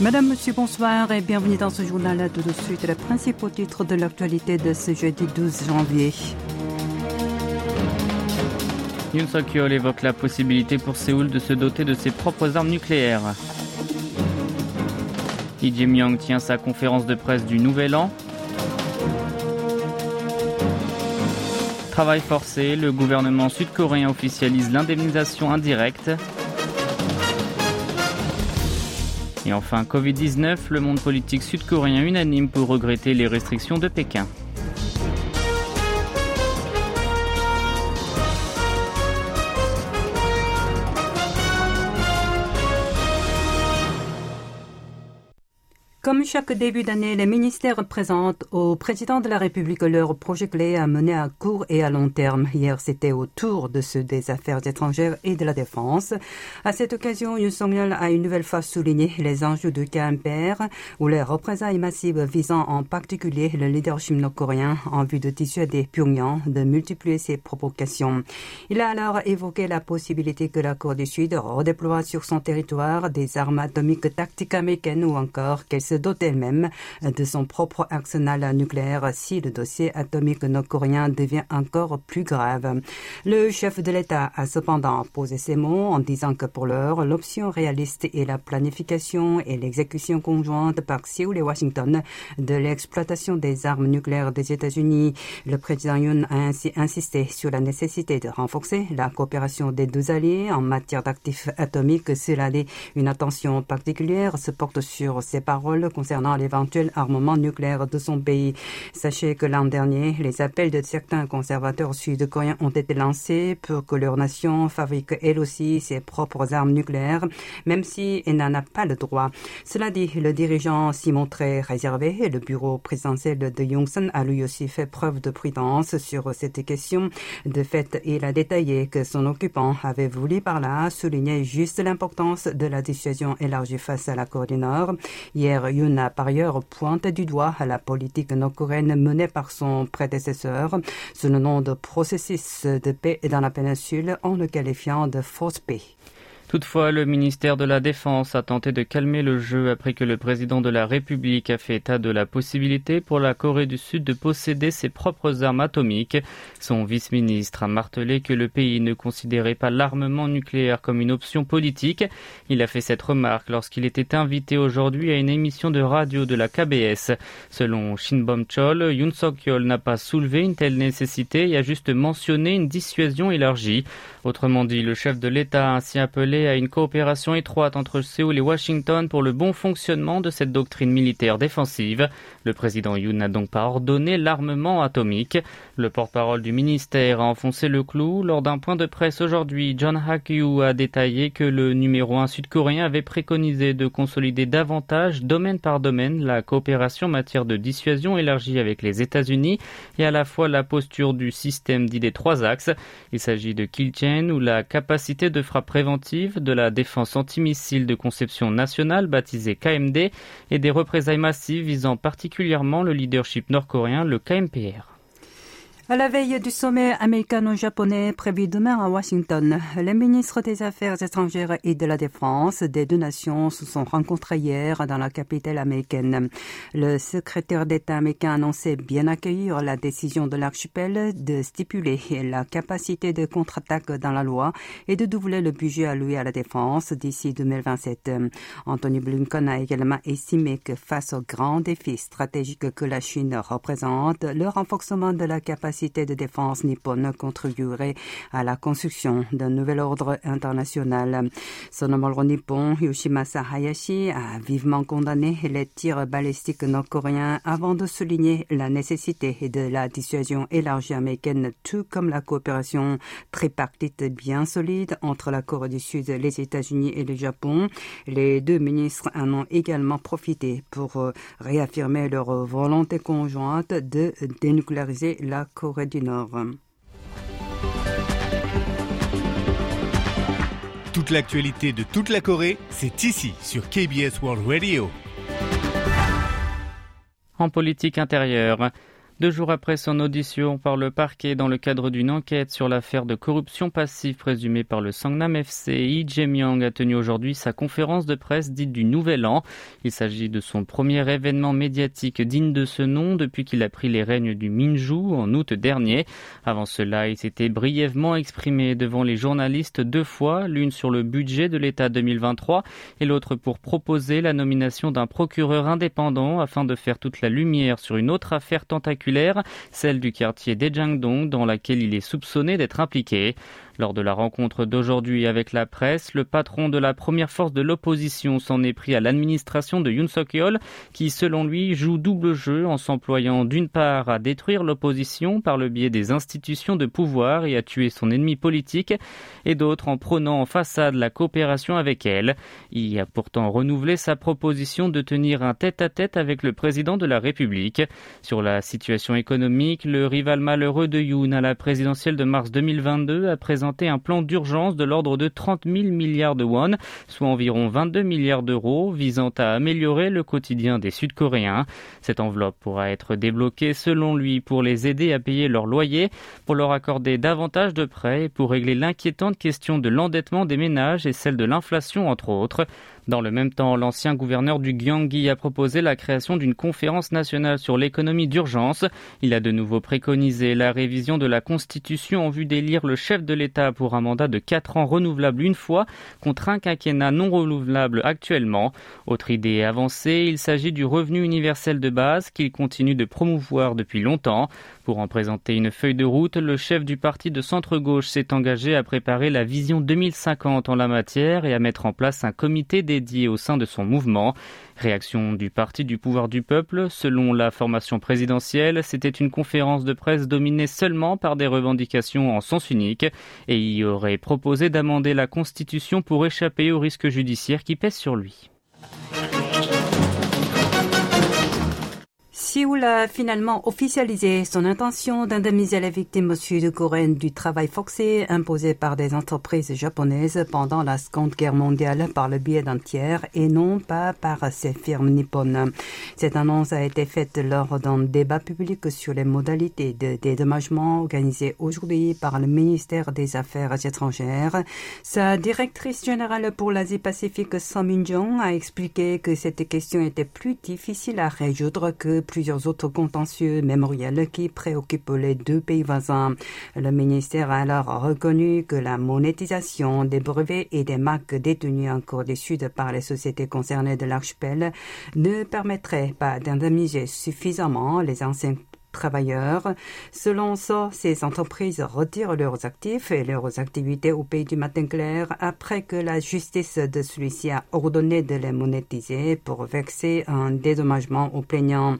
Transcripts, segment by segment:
Madame, Monsieur, bonsoir et bienvenue dans ce journal. Tout de suite, les principaux titres de l'actualité de ce jeudi 12 janvier. Yoon Suk-yeol évoque la possibilité pour Séoul de se doter de ses propres armes nucléaires. Lee Jae-myung tient sa conférence de presse du Nouvel An. Travail forcé, le gouvernement sud-coréen officialise l'indemnisation indirecte. Et enfin, Covid-19, le monde politique sud-coréen unanime pour regretter les restrictions de Pékin. Comme chaque début d'année, les ministères présentent au président de la République leurs projets clés à mener à court et à long terme. Hier, c'était au tour de ceux des affaires étrangères et de la défense. À cette occasion, Yoon song a une nouvelle fois souligné les enjeux de KMPR ou les représailles massives visant en particulier le leadership nord-coréen en vue de dissuader Pyongyang de multiplier ses provocations. Il a alors évoqué la possibilité que la Corée du Sud redéploie sur son territoire des armes atomiques tactiques américaines ou encore qu'elle se dote elle-même de son propre arsenal nucléaire si le dossier atomique nord-coréen devient encore plus grave. Le chef de l'État a cependant posé ses mots en disant que pour l'heure, l'option réaliste est la planification et l'exécution conjointe par Séoul et Washington de l'exploitation des armes nucléaires des États-Unis. Le président Yoon a ainsi insisté sur la nécessité de renforcer la coopération des deux alliés en matière d'actifs atomiques. Cela dit, une attention particulière se porte sur ces paroles concernant l'éventuel armement nucléaire de son pays. Sachez que l'an dernier, les appels de certains conservateurs sud-coréens ont été lancés pour que leur nation fabrique elle aussi ses propres armes nucléaires, même si elle n'en a pas le droit. Cela dit, le dirigeant s'y montrait réservé et le bureau présidentiel de Yongsan a lui aussi fait preuve de prudence sur cette question. De fait, il a détaillé que son occupant avait voulu par là souligner juste l'importance de la dissuasion élargie face à la Corée du Nord. Hier, Yoon a par ailleurs pointé du doigt la politique nord-coréenne menée par son prédécesseur sous le nom de processus de paix dans la péninsule en le qualifiant de fausse paix. Toutefois, le ministère de la Défense a tenté de calmer le jeu après que le président de la République a fait état de la possibilité pour la Corée du Sud de posséder ses propres armes atomiques. Son vice-ministre a martelé que le pays ne considérait pas l'armement nucléaire comme une option politique. Il a fait cette remarque lorsqu'il était invité aujourd'hui à une émission de radio de la KBS. Selon Shin Bom-chol, Yoon Suk-yeol n'a pas soulevé une telle nécessité et a juste mentionné une dissuasion élargie. Autrement dit, le chef de l'État a ainsi appelé à une coopération étroite entre Séoul et Washington pour le bon fonctionnement de cette doctrine militaire défensive. Le président Yoon n'a donc pas ordonné l'armement atomique. Le porte-parole du ministère a enfoncé le clou. Lors d'un point de presse aujourd'hui, John Hak-yu a détaillé que le numéro 1 sud-coréen avait préconisé de consolider davantage, domaine par domaine, la coopération en matière de dissuasion élargie avec les États-Unis et à la fois la posture du système dit des trois axes. Il s'agit de Kilchen ou la capacité de frappe préventive de la défense antimissile de conception nationale baptisée KMD et des représailles massives visant particulièrement le leadership nord-coréen, le KMPR. À la veille du sommet américano-japonais prévu demain à Washington, les ministres des Affaires étrangères et de la Défense des deux nations se sont rencontrés hier dans la capitale américaine. Le secrétaire d'État américain a annoncé bien accueillir la décision de l'archipel de stipuler la capacité de contre-attaque dans la loi et de doubler le budget alloué à la défense d'ici 2027. Anthony Blinken a également estimé que face aux grands défis stratégiques que la Chine représente, le renforcement de la capacité de défense nippone contribuerait à la construction d'un nouvel ordre international. Son homologue nippon, Yoshimasa Hayashi, a vivement condamné les tirs balistiques nord-coréens avant de souligner la nécessité de la dissuasion élargie américaine, tout comme la coopération tripartite bien solide entre la Corée du Sud, les États-Unis et le Japon. Les deux ministres en ont également profité pour réaffirmer leur volonté conjointe de dénucléariser la Corée du Nord. Toute l'actualité de toute la Corée, c'est ici sur KBS World Radio. En politique intérieure, Deux jours après son audition par le parquet dans le cadre d'une enquête sur l'affaire de corruption passive présumée par le Sangnam FC, Lee Jae-myung a tenu aujourd'hui sa conférence de presse dite du Nouvel An. Il s'agit de son premier événement médiatique digne de ce nom depuis qu'il a pris les règnes du Minju en août dernier. Avant cela, il s'était brièvement exprimé devant les journalistes deux fois, l'une sur le budget de l'État 2023 et l'autre pour proposer la nomination d'un procureur indépendant afin de faire toute la lumière sur une autre affaire tentaculaire celle du quartier d'Ejangdong dans laquelle il est soupçonné d'être impliqué. Lors de la rencontre d'aujourd'hui avec la presse, le patron de la première force de l'opposition s'en est pris à l'administration de Yoon Suk-yeol, qui selon lui joue double jeu en s'employant d'une part à détruire l'opposition par le biais des institutions de pouvoir et à tuer son ennemi politique, et d'autre en prônant en façade la coopération avec elle. Il a pourtant renouvelé sa proposition de tenir un tête-à-tête avec le président de la République. Sur la situation économique, le rival malheureux de Yoon à la présidentielle de mars 2022 a présenté un plan d'urgence de l'ordre de 30 000 milliards de won, soit environ 22 milliards d'euros, visant à améliorer le quotidien des Sud-Coréens. Cette enveloppe pourra être débloquée selon lui pour les aider à payer leur loyer, pour leur accorder davantage de prêts et pour régler l'inquiétante question de l'endettement des ménages et celle de l'inflation entre autres. Dans le même temps, l'ancien gouverneur du Gyeonggi a proposé la création d'une conférence nationale sur l'économie d'urgence. Il a de nouveau préconisé la révision de la Constitution en vue d'élire le chef de l'État pour un mandat de 4 ans renouvelable une fois contre un quinquennat non renouvelable actuellement. Autre idée avancée, il s'agit du revenu universel de base qu'il continue de promouvoir depuis longtemps. Pour en présenter une feuille de route, le chef du parti de centre-gauche s'est engagé à préparer la vision 2050 en la matière et à mettre en place un comité dédié au sein de son mouvement. Réaction du parti du pouvoir du peuple, selon la formation présidentielle, c'était une conférence de presse dominée seulement par des revendications en sens unique et y aurait proposé d'amender la constitution pour échapper aux risques judiciaires qui pèsent sur lui. Séoul a finalement officialisé son intention d'indemniser les victimes sud-coréennes du travail forcé imposé par des entreprises japonaises pendant la Seconde Guerre mondiale par le biais d'un tiers et non pas par ces firmes nippones. Cette annonce a été faite lors d'un débat public sur les modalités de dédommagement organisé aujourd'hui par le ministère des Affaires étrangères. Sa directrice générale pour l'Asie-Pacifique, Son Min-jong, a expliqué que cette question était plus difficile à résoudre que plus plusieurs autres contentieux mémoriels qui préoccupent les deux pays voisins. Le ministère a alors reconnu que la monétisation des brevets et des marques détenues en Corée du Sud par les sociétés concernées de l'archipel ne permettrait pas d'indemniser suffisamment les anciens travailleurs. Selon ça, ces entreprises retirent leurs actifs et leurs activités au pays du matin clair après que la justice de celui-ci a ordonné de les monétiser pour vexer un dédommagement aux plaignants.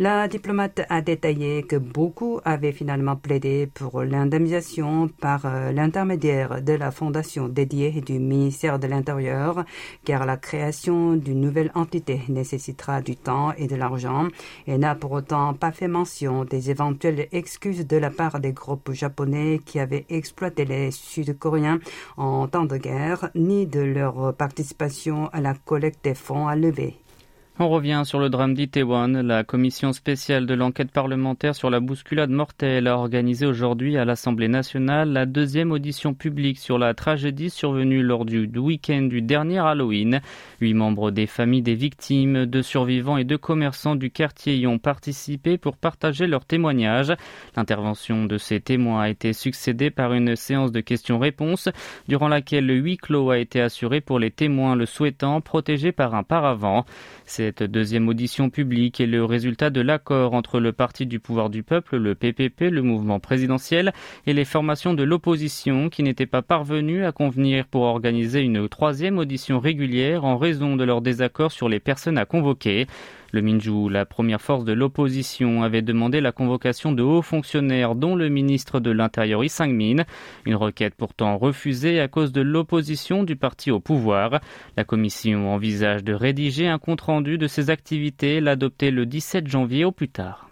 La diplomate a détaillé que beaucoup avaient finalement plaidé pour l'indemnisation par euh, l'intermédiaire de la fondation dédiée du ministère de l'Intérieur, car la création d'une nouvelle entité nécessitera du temps et de l'argent et n'a pour autant pas fait mention des éventuelles excuses de la part des groupes japonais qui avaient exploité les Sud-Coréens en temps de guerre, ni de leur participation à la collecte des fonds à lever. On revient sur le drame d'Itaewon. La commission spéciale de l'enquête parlementaire sur la bousculade mortelle a organisé aujourd'hui à l'Assemblée nationale la deuxième audition publique sur la tragédie survenue lors du week-end du dernier Halloween. Huit membres des familles des victimes, de survivants et de commerçants du quartier y ont participé pour partager leurs témoignages. L'intervention de ces témoins a été succédée par une séance de questions-réponses durant laquelle le huis clos a été assuré pour les témoins le souhaitant, protégés par un paravent. Cette deuxième audition publique est le résultat de l'accord entre le Parti du pouvoir du peuple, le PPP, le mouvement présidentiel et les formations de l'opposition qui n'étaient pas parvenues à convenir pour organiser une troisième audition régulière en raison de leur désaccord sur les personnes à convoquer. Le Minju, la première force de l'opposition, avait demandé la convocation de hauts fonctionnaires dont le ministre de l'Intérieur Yi Sang-min, une requête pourtant refusée à cause de l'opposition du parti au pouvoir. La commission envisage de rédiger un compte-rendu de ses activités l'adopter le 17 janvier au plus tard.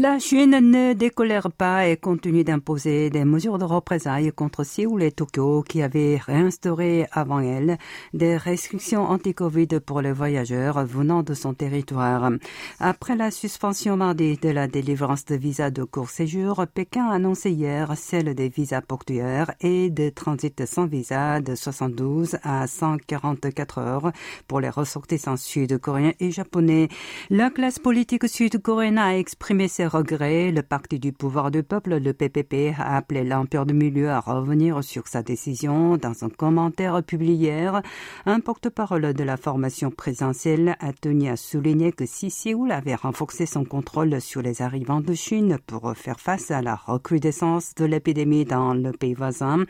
La Chine ne décolère pas et continue d'imposer des mesures de représailles contre Séoul et Tokyo qui avaient réinstauré avant elle des restrictions anti-Covid pour les voyageurs venant de son territoire. Après la suspension mardi de la délivrance de visas de court séjour, Pékin a annoncé hier celle des visas portuaires et de transit sans visa de 72 à 144 heures pour les ressortissants sud-coréens et japonais. La classe politique sud-coréenne a exprimé ses regrets, le parti du pouvoir du peuple, le PPP, a appelé l'Empire du Milieu à revenir sur sa décision. Dans un commentaire publié hier, un porte-parole de la formation présidentielle a tenu à souligner que si Séoul avait renforcé son contrôle sur les arrivants de Chine pour faire face à la recrudescence de l'épidémie dans le pays voisin,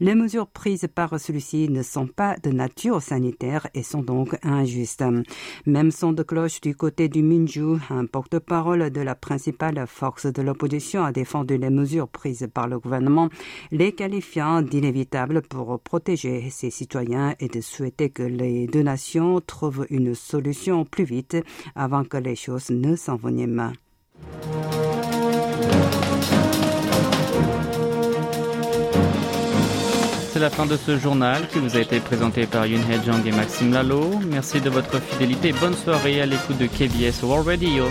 les mesures prises par celui-ci ne sont pas de nature sanitaire et sont donc injustes. Même son de cloche du côté du Minju, un porte-parole de la principale principale force de l'opposition a défendu les mesures prises par le gouvernement, les qualifiant d'inévitables pour protéger ses citoyens et de souhaiter que les deux nations trouvent une solution plus vite avant que les choses ne s'enveniment. C'est la fin de ce journal qui vous a été présenté par Yun He Jung et Maxime Lalo. Merci de votre fidélité. Bonne soirée à l'écoute de KBS World Radio.